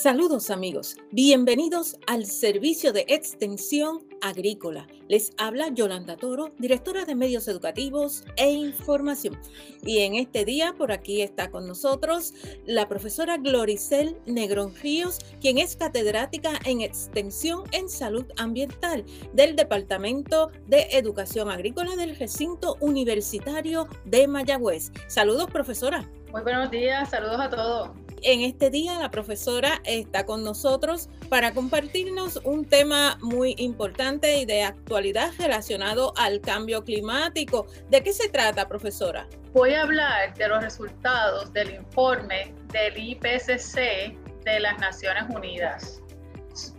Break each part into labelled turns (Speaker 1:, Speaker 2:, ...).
Speaker 1: Saludos amigos, bienvenidos al servicio de extensión agrícola. Les habla Yolanda Toro, directora de medios educativos e información. Y en este día por aquí está con nosotros la profesora Gloricel Negrón Ríos, quien es catedrática en extensión en salud ambiental del Departamento de Educación Agrícola del recinto universitario de Mayagüez. Saludos profesora.
Speaker 2: Muy buenos días, saludos a todos.
Speaker 1: En este día la profesora está con nosotros para compartirnos un tema muy importante y de actualidad relacionado al cambio climático. ¿De qué se trata, profesora?
Speaker 2: Voy a hablar de los resultados del informe del IPCC de las Naciones Unidas,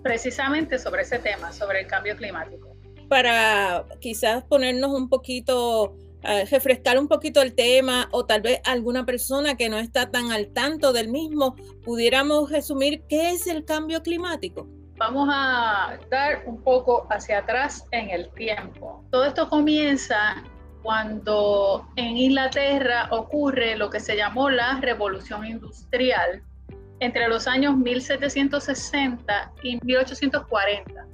Speaker 2: precisamente sobre ese tema, sobre el cambio climático.
Speaker 1: Para quizás ponernos un poquito refrescar un poquito el tema o tal vez alguna persona que no está tan al tanto del mismo, pudiéramos resumir qué es el cambio climático.
Speaker 2: Vamos a dar un poco hacia atrás en el tiempo. Todo esto comienza cuando en Inglaterra ocurre lo que se llamó la revolución industrial entre los años 1760 y 1840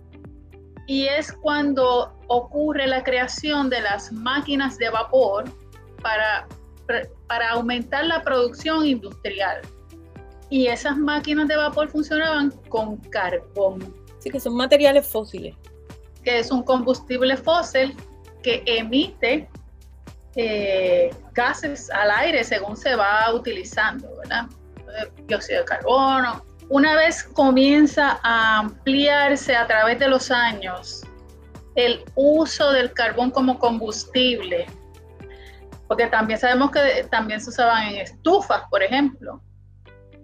Speaker 2: y es cuando ocurre la creación de las máquinas de vapor para, para aumentar la producción industrial. Y esas máquinas de vapor funcionaban con carbón.
Speaker 1: Sí, que son materiales fósiles.
Speaker 2: Que es un combustible fósil que emite eh, gases al aire según se va utilizando, ¿verdad? Dióxido de carbono, una vez comienza a ampliarse a través de los años el uso del carbón como combustible, porque también sabemos que también se usaban en estufas, por ejemplo.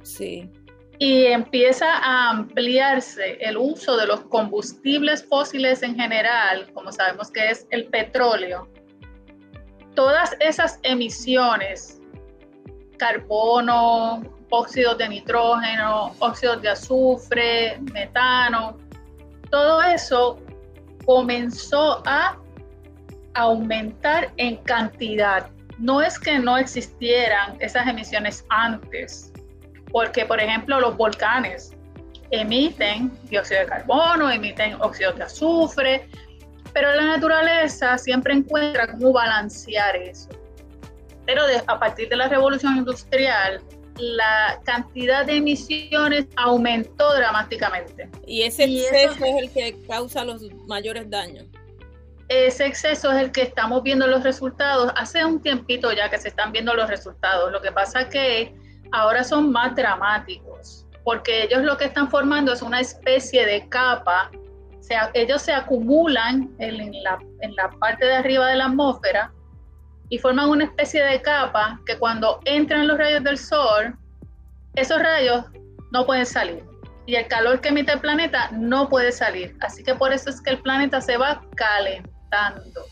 Speaker 1: Sí.
Speaker 2: Y empieza a ampliarse el uso de los combustibles fósiles en general, como sabemos que es el petróleo. Todas esas emisiones, carbono, óxidos de nitrógeno, óxidos de azufre, metano, todo eso comenzó a aumentar en cantidad. No es que no existieran esas emisiones antes, porque por ejemplo los volcanes emiten dióxido de carbono, emiten óxidos de azufre, pero la naturaleza siempre encuentra cómo balancear eso. Pero a partir de la revolución industrial, la cantidad de emisiones aumentó dramáticamente.
Speaker 1: Y ese exceso es el que causa los mayores daños.
Speaker 2: Ese exceso es el que estamos viendo los resultados. Hace un tiempito ya que se están viendo los resultados. Lo que pasa es que ahora son más dramáticos, porque ellos lo que están formando es una especie de capa. O sea, ellos se acumulan en la, en la parte de arriba de la atmósfera y forman una especie de capa que cuando entran los rayos del sol, esos rayos no pueden salir. Y el calor que emite el planeta no puede salir. Así que por eso es que el planeta se va calentando.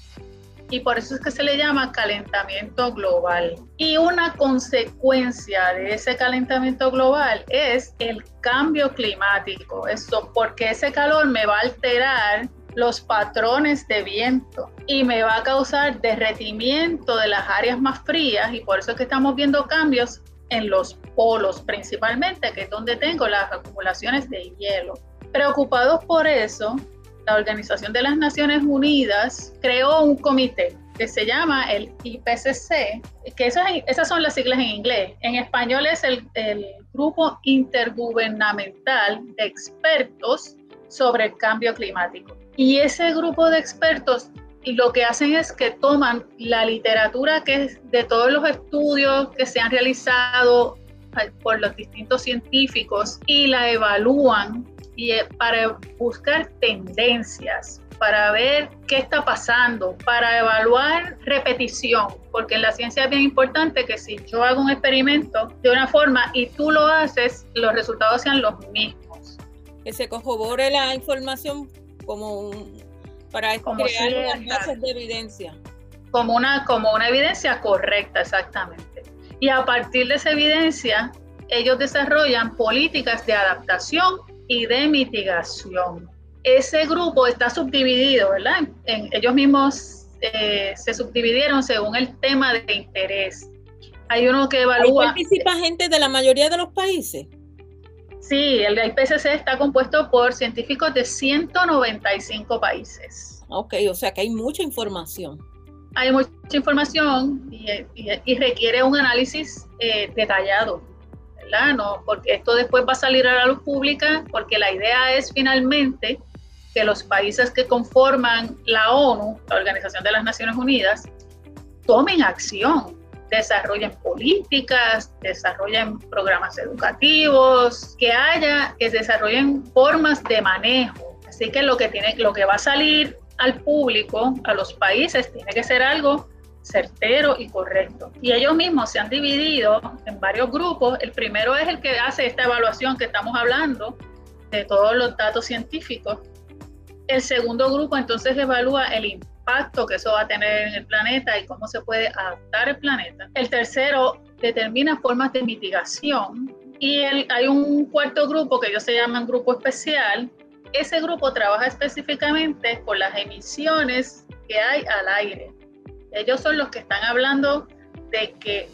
Speaker 2: Y por eso es que se le llama calentamiento global. Y una consecuencia de ese calentamiento global es el cambio climático. Eso porque ese calor me va a alterar los patrones de viento y me va a causar derretimiento de las áreas más frías y por eso es que estamos viendo cambios en los polos principalmente, que es donde tengo las acumulaciones de hielo. Preocupados por eso, la Organización de las Naciones Unidas creó un comité que se llama el IPCC, que esas son las siglas en inglés. En español es el, el Grupo Intergubernamental de Expertos sobre el Cambio Climático. Y ese grupo de expertos lo que hacen es que toman la literatura que es de todos los estudios que se han realizado por los distintos científicos y la evalúan y eh, para buscar tendencias, para ver qué está pasando, para evaluar repetición, porque en la ciencia es bien importante que si yo hago un experimento de una forma y tú lo haces, los resultados sean los mismos.
Speaker 1: Que se corrobore la información como para crear bases de evidencia.
Speaker 2: Como una, como una evidencia correcta, exactamente. Y a partir de esa evidencia, ellos desarrollan políticas de adaptación y de mitigación. Ese grupo está subdividido, ¿verdad? En, ellos mismos eh, se subdividieron según el tema de interés. Hay uno que evalúa.
Speaker 1: participa gente de la mayoría de los países?
Speaker 2: Sí, el IPCC está compuesto por científicos de 195 países.
Speaker 1: Ok, o sea que hay mucha información.
Speaker 2: Hay mucha información y, requiere un análisis eh, detallado, ¿verdad? No, porque esto después va a salir a la luz pública, porque la idea es finalmente que los países que conforman la ONU, la Organización de las Naciones Unidas, tomen acción, desarrollen políticas, desarrollen programas educativos, que haya, que desarrollen formas de manejo. Así que lo que tiene, lo que va a salir al público, a los países, tiene que ser algo certero y correcto. Y ellos mismos se han dividido en varios grupos. El primero es el que hace esta evaluación que estamos hablando de todos los datos científicos. El segundo grupo entonces evalúa el impacto que eso va a tener en el planeta y cómo se puede adaptar el planeta. El tercero determina formas de mitigación. Y hay un cuarto grupo que ellos se llaman grupo especial. Ese grupo trabaja específicamente con las emisiones que hay al aire. Ellos son los que están hablando de que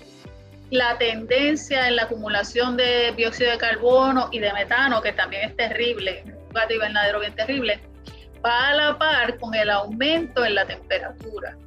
Speaker 2: la tendencia en la acumulación de dióxido de carbono y de metano, que también es terrible, un gato invernadero bien terrible, va a la par con el aumento en la temperatura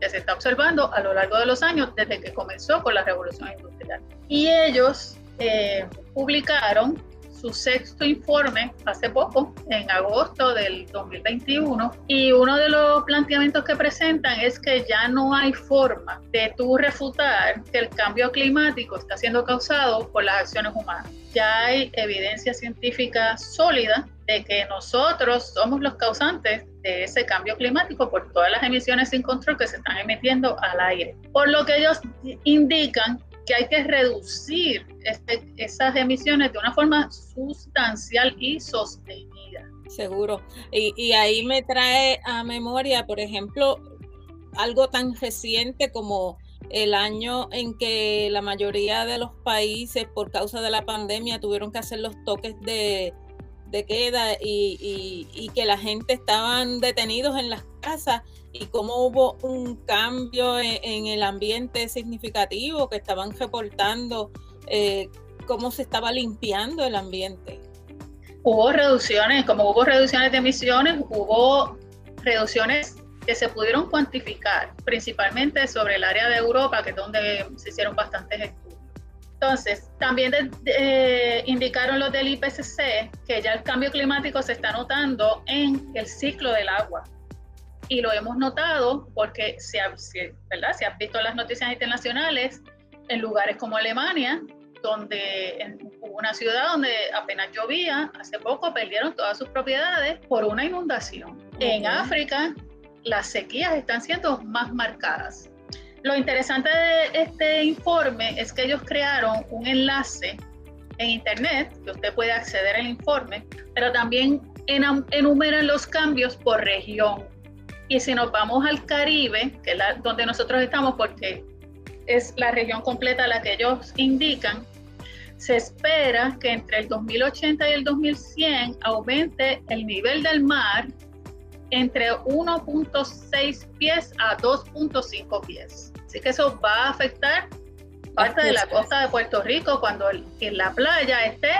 Speaker 2: que se está observando a lo largo de los años desde que comenzó con la revolución industrial. Y ellos eh, publicaron su sexto informe hace poco, en agosto del 2021, y uno de los planteamientos que presentan es que ya no hay forma de tú refutar que el cambio climático está siendo causado por las acciones humanas. Ya hay evidencia científica sólida de que nosotros somos los causantes de ese cambio climático por todas las emisiones sin control que se están emitiendo al aire. Por lo que ellos indican que hay que reducir este, esas emisiones de una forma sustancial y sostenida.
Speaker 1: Seguro. Y, y ahí me trae a memoria, por ejemplo, algo tan reciente como el año en que la mayoría de los países por causa de la pandemia tuvieron que hacer los toques de, de queda y, y, que la gente estaban detenidos en las casas y cómo hubo un cambio en, el ambiente significativo que estaban reportando eh, cómo se estaba limpiando el ambiente.
Speaker 2: Hubo reducciones, como hubo reducciones de emisiones, hubo reducciones que se pudieron cuantificar, principalmente sobre el área de Europa, que es donde se hicieron bastantes entonces, también indicaron los del IPCC que ya el cambio climático se está notando en el ciclo del agua. Y lo hemos notado porque se, ¿verdad? se han visto las noticias internacionales en lugares como Alemania, donde hubo una ciudad donde apenas llovía, hace poco perdieron todas sus propiedades por una inundación. En África, las sequías están siendo más marcadas. Lo interesante de este informe es que ellos crearon un enlace en internet que usted puede acceder al informe, pero también enumeran los cambios por región. Y si nos vamos al Caribe, que es donde nosotros estamos, porque es la región completa la que ellos indican, se espera que entre el 2080 y el 2100 aumente el nivel del mar entre 1.6 pies a 2.5 pies. Así que eso va a afectar parte de la costa de Puerto Rico cuando en la playa esté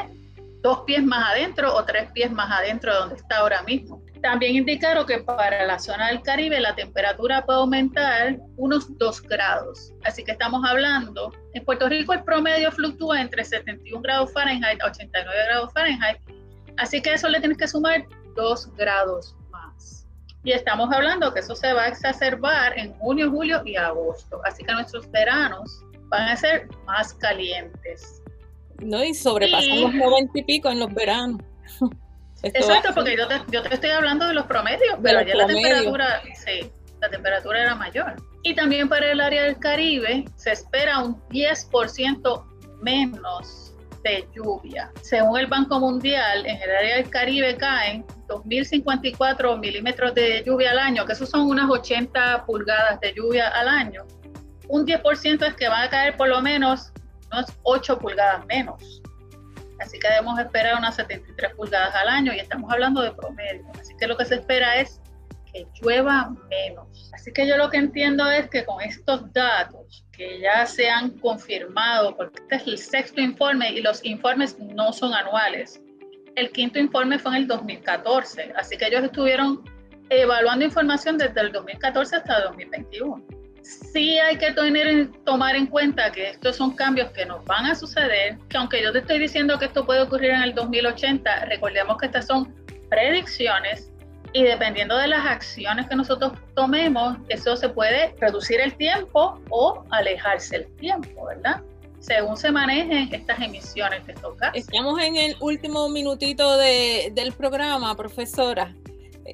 Speaker 2: dos pies más adentro o tres pies más adentro de donde está ahora mismo. También indicaron que para la zona del Caribe la temperatura puede aumentar unos 2 grados. Así que estamos hablando, en Puerto Rico el promedio fluctúa entre 71 grados Fahrenheit a 89 grados Fahrenheit. Así que eso le tienes que sumar 2 grados y estamos hablando que eso se va a exacerbar en junio, julio y agosto. Así que nuestros veranos van a ser más calientes.
Speaker 1: No, y sobrepasamos los 90 y pico en los veranos.
Speaker 2: Exacto, porque yo te, yo te, estoy hablando de los promedios, pero allá la temperatura, sí, la temperatura era mayor. Y también para el área del Caribe se espera un 10% menos de lluvia. Según el Banco Mundial, en el área del Caribe caen 2.054 milímetros de lluvia al año, que eso son unas 80 pulgadas de lluvia al año. Un 10% es que van a caer por lo menos unas 8 pulgadas menos. Así que debemos esperar unas 73 pulgadas al año y estamos hablando de promedio. Así que lo que se espera es que llueva menos. Así que yo lo que entiendo es que con estos datos que ya se han confirmado, porque este es el sexto informe y los informes no son anuales. El quinto informe fue en el 2014, así que ellos estuvieron evaluando información desde el 2014 hasta el 2021. Sí hay que tener, tomar en cuenta que estos son cambios que nos van a suceder, que aunque yo te estoy diciendo que esto puede ocurrir en el 2080, recordemos que estas son predicciones y dependiendo de las acciones que nosotros tomemos, eso se puede reducir el tiempo o alejarse el tiempo, ¿verdad? Según se manejen estas emisiones de estos gases.
Speaker 1: Estamos en el último minutito de, del programa, profesora,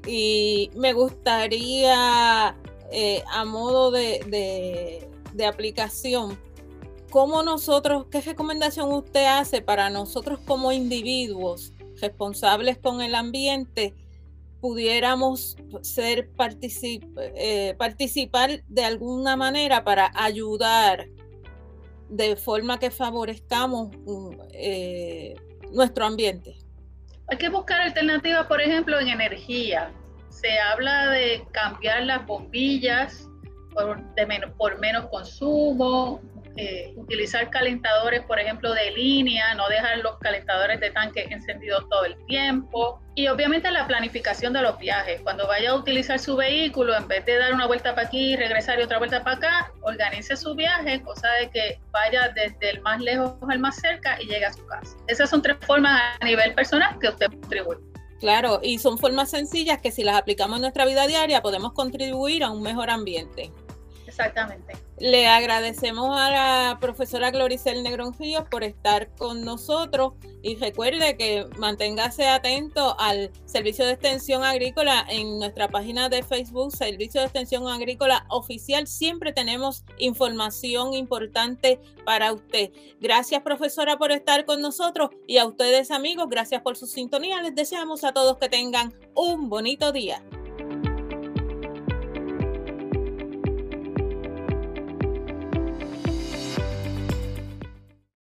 Speaker 1: y me gustaría, eh, a modo de, de, de aplicación, ¿cómo nosotros, qué recomendación usted hace para nosotros como individuos responsables con el ambiente? Pudiéramos ser eh, participar de alguna manera para ayudar de forma que favorezcamos mm, eh, nuestro ambiente.
Speaker 2: Hay que buscar alternativas, por ejemplo, en energía. Se habla de cambiar las bombillas por, por menos consumo, eh, utilizar calentadores, por ejemplo, de línea, no dejar los calentadores de tanque encendidos todo el tiempo. Y obviamente la planificación de los viajes. Cuando vaya a utilizar su vehículo, en vez de dar una vuelta para aquí, regresar y otra vuelta para acá, organice su viaje, cosa de que vaya desde el más lejos al más cerca y llegue a su casa. Esas son tres formas a nivel personal que usted contribuye.
Speaker 1: Claro, y son formas sencillas que si las aplicamos en nuestra vida diaria podemos contribuir a un mejor ambiente.
Speaker 2: Exactamente.
Speaker 1: Le agradecemos a la profesora Gloricel Negrón por estar con nosotros y recuerde que manténgase atento al Servicio de Extensión Agrícola en nuestra página de Facebook, Servicio de Extensión Agrícola Oficial. Siempre tenemos información importante para usted. Gracias profesora por estar con nosotros y a ustedes amigos, gracias por su sintonía. Les deseamos a todos que tengan un bonito día.